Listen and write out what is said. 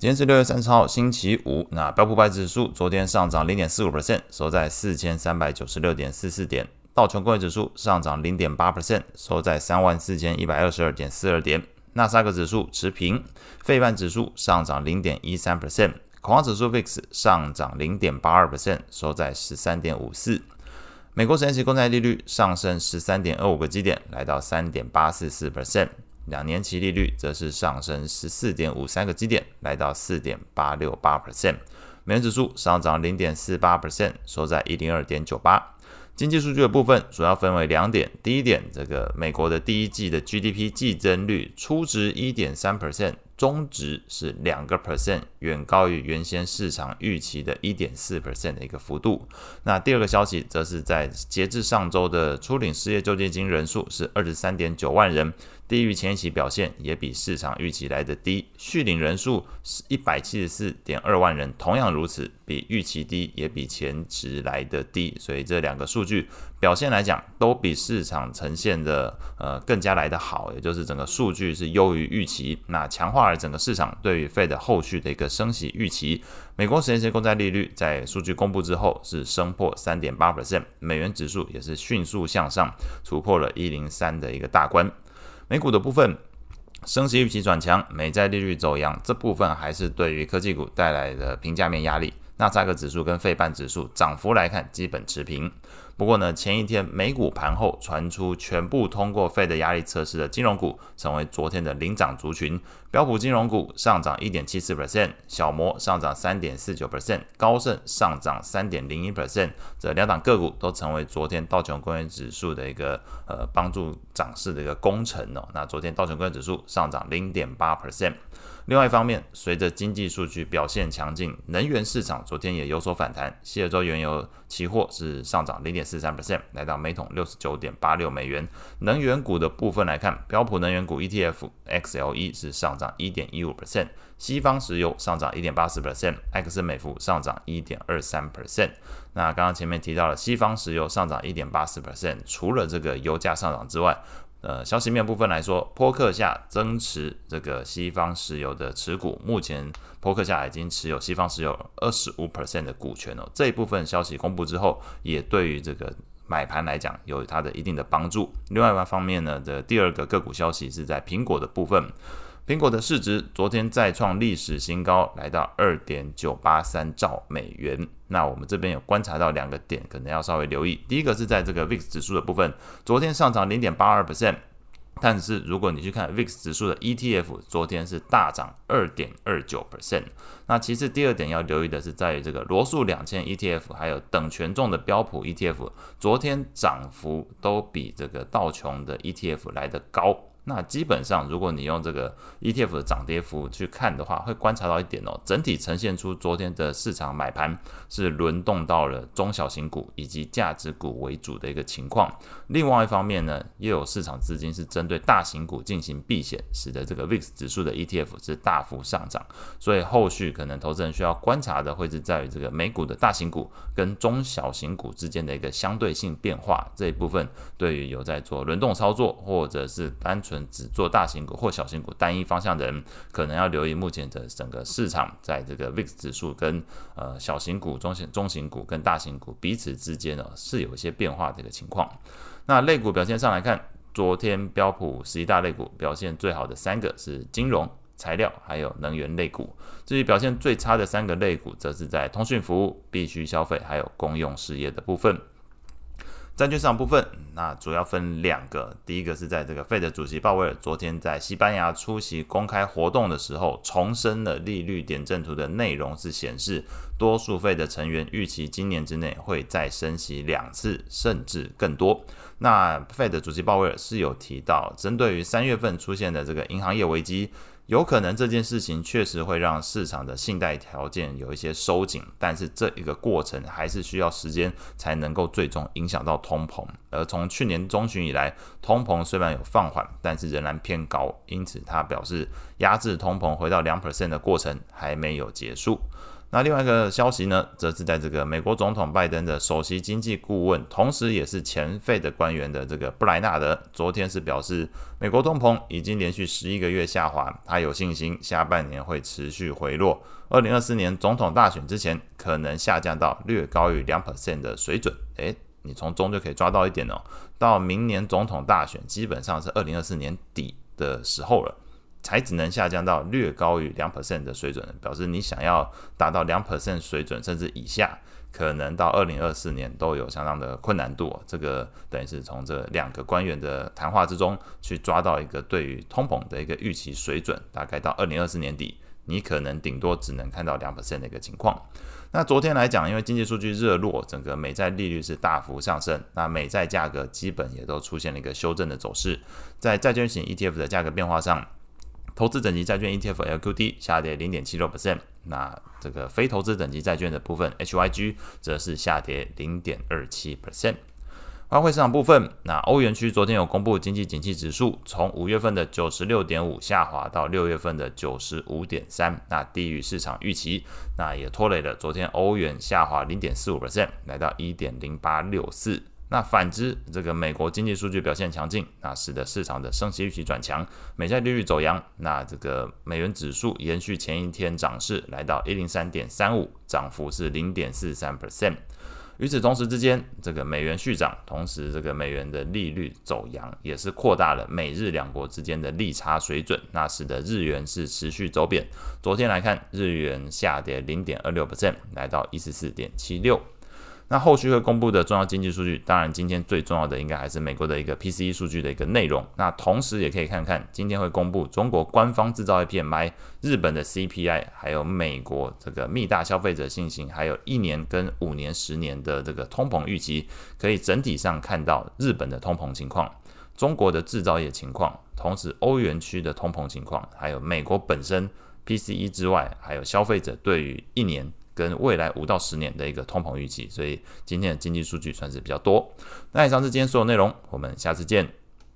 今天是六月三十号，星期五。那标普百指数昨天上涨零点四五 percent，收在四千三百九十六点四四点。道琼工业指数上涨零点八 percent，收在三万四千一百二十二点四二点。纳斯达克指数持平，费半指数上涨零点一三 percent，恐慌指数 VIX 上涨零点八二 percent，收在十三点五四。美国十年期公债利率上升十三点二五个基点，来到三点八四四 percent。两年期利率则是上升十四点五三个基点，来到四点八六八 percent。美元指数上涨零点四八 percent，收在一零二点九八。经济数据的部分主要分为两点：第一点，这个美国的第一季的 GDP 季增率初值一点三 percent。中值是两个 percent，远高于原先市场预期的一点四 percent 的一个幅度。那第二个消息，则是在截至上周的初领失业救济金人数是二十三点九万人，低于前一期表现，也比市场预期来的低。续领人数是一百七十四点二万人，同样如此，比预期低，也比前值来的低。所以这两个数据表现来讲，都比市场呈现的呃更加来的好，也就是整个数据是优于预期，那强化。而整个市场对于 Fed 后续的一个升息预期，美国十年期公债利率在数据公布之后是升破三点八 percent，美元指数也是迅速向上，突破了一零三的一个大关。美股的部分，升息预期转强，美债利率走扬，这部分还是对于科技股带来的评价面压力。纳斯达克指数跟费半指数涨幅来看，基本持平。不过呢，前一天美股盘后传出全部通过 Fed 压力测试的金融股成为昨天的领涨族群。标普金融股上涨一点七四 percent，小摩上涨三点四九 percent，高盛上涨三点零一 percent。这两档个股都成为昨天道琼工业指数的一个呃帮助涨势的一个功臣哦。那昨天道琼工业指数上涨零点八 percent。另外一方面，随着经济数据表现强劲，能源市场昨天也有所反弹。西德州原油期货是上涨零点四三 percent，来到每桶六十九点八六美元。能源股的部分来看，标普能源股 ETF XLE 是上涨一点一五 percent，西方石油上涨一点八四 percent，埃克森美孚上涨一点二三 percent。那刚刚前面提到了西方石油上涨一点八四 percent，除了这个油价上涨之外，呃，消息面部分来说，波克夏增持这个西方石油的持股，目前波克夏已经持有西方石油二十五 percent 的股权哦。这一部分消息公布之后，也对于这个买盘来讲有它的一定的帮助。另外一方面呢，的第二个个股消息是在苹果的部分。苹果的市值昨天再创历史新高，来到二点九八三兆美元。那我们这边有观察到两个点，可能要稍微留意。第一个是在这个 VIX 指数的部分，昨天上涨零点八二 percent，但是如果你去看 VIX 指数的 ETF，昨天是大涨二点二九 percent。那其次第二点要留意的是，在于这个罗素两千 ETF，还有等权重的标普 ETF，昨天涨幅都比这个道琼的 ETF 来得高。那基本上，如果你用这个 ETF 的涨跌幅去看的话，会观察到一点哦，整体呈现出昨天的市场买盘是轮动到了中小型股以及价值股为主的一个情况。另外一方面呢，也有市场资金是针对大型股进行避险，使得这个 VIX 指数的 ETF 是大幅上涨。所以后续可能投资人需要观察的，会是在于这个美股的大型股跟中小型股之间的一个相对性变化这一部分，对于有在做轮动操作或者是单纯只做大型股或小型股单一方向的人，可能要留意目前的整个市场，在这个 VIX 指数跟呃小型股、中型中型股跟大型股彼此之间呢，是有一些变化的一个情况。那类股表现上来看，昨天标普十一大类股表现最好的三个是金融、材料还有能源类股。至于表现最差的三个类股，则是在通讯服务、必需消费还有公用事业的部分。债券市场部分，那主要分两个。第一个是在这个费德主席鲍威尔昨天在西班牙出席公开活动的时候，重申了利率点阵图的内容是显示，多数费的成员预期今年之内会再升息两次，甚至更多。那费德主席鲍威尔是有提到，针对于三月份出现的这个银行业危机。有可能这件事情确实会让市场的信贷条件有一些收紧，但是这一个过程还是需要时间才能够最终影响到通膨。而从去年中旬以来，通膨虽然有放缓，但是仍然偏高，因此他表示压制通膨回到两 percent 的过程还没有结束。那另外一个消息呢，则是在这个美国总统拜登的首席经济顾问，同时也是前费的官员的这个布莱纳德，昨天是表示，美国通膨已经连续十一个月下滑，他有信心下半年会持续回落，二零二四年总统大选之前可能下降到略高于两 percent 的水准。诶，你从中就可以抓到一点哦，到明年总统大选基本上是二零二四年底的时候了。才只能下降到略高于两 percent 的水准，表示你想要达到两 percent 水准甚至以下，可能到二零二四年都有相当的困难度。这个等于是从这两个官员的谈话之中去抓到一个对于通膨的一个预期水准，大概到二零二四年底，你可能顶多只能看到两 percent 的一个情况。那昨天来讲，因为经济数据热络，整个美债利率是大幅上升，那美债价格基本也都出现了一个修正的走势，在债券型 ETF 的价格变化上。投资等级债券 ETF LQD 下跌零点七六 percent，那这个非投资等级债券的部分 HYG 则是下跌零点二七 percent。外汇市场部分，那欧元区昨天有公布经济景气指数，从五月份的九十六点五下滑到六月份的九十五点三，那低于市场预期，那也拖累了昨天欧元下滑零点四五 percent，来到一点零八六四。那反之，这个美国经济数据表现强劲，那使得市场的升息预期转强，美债利率走阳，那这个美元指数延续前一天涨势，来到一零三点三五，涨幅是零点四三 percent。与此同时之间，这个美元续涨，同时这个美元的利率走扬，也是扩大了美日两国之间的利差水准，那使得日元是持续走贬。昨天来看，日元下跌零点二六 percent，来到一十四点七六。那后续会公布的重要经济数据，当然今天最重要的应该还是美国的一个 PCE 数据的一个内容。那同时也可以看看今天会公布中国官方制造业 PMI、日本的 CPI，还有美国这个密大消费者信心，还有一年跟五年、十年的这个通膨预期，可以整体上看到日本的通膨情况、中国的制造业情况，同时欧元区的通膨情况，还有美国本身 PCE 之外，还有消费者对于一年。跟未来五到十年的一个通膨预期，所以今天的经济数据算是比较多。那以上是今天所有内容，我们下次见。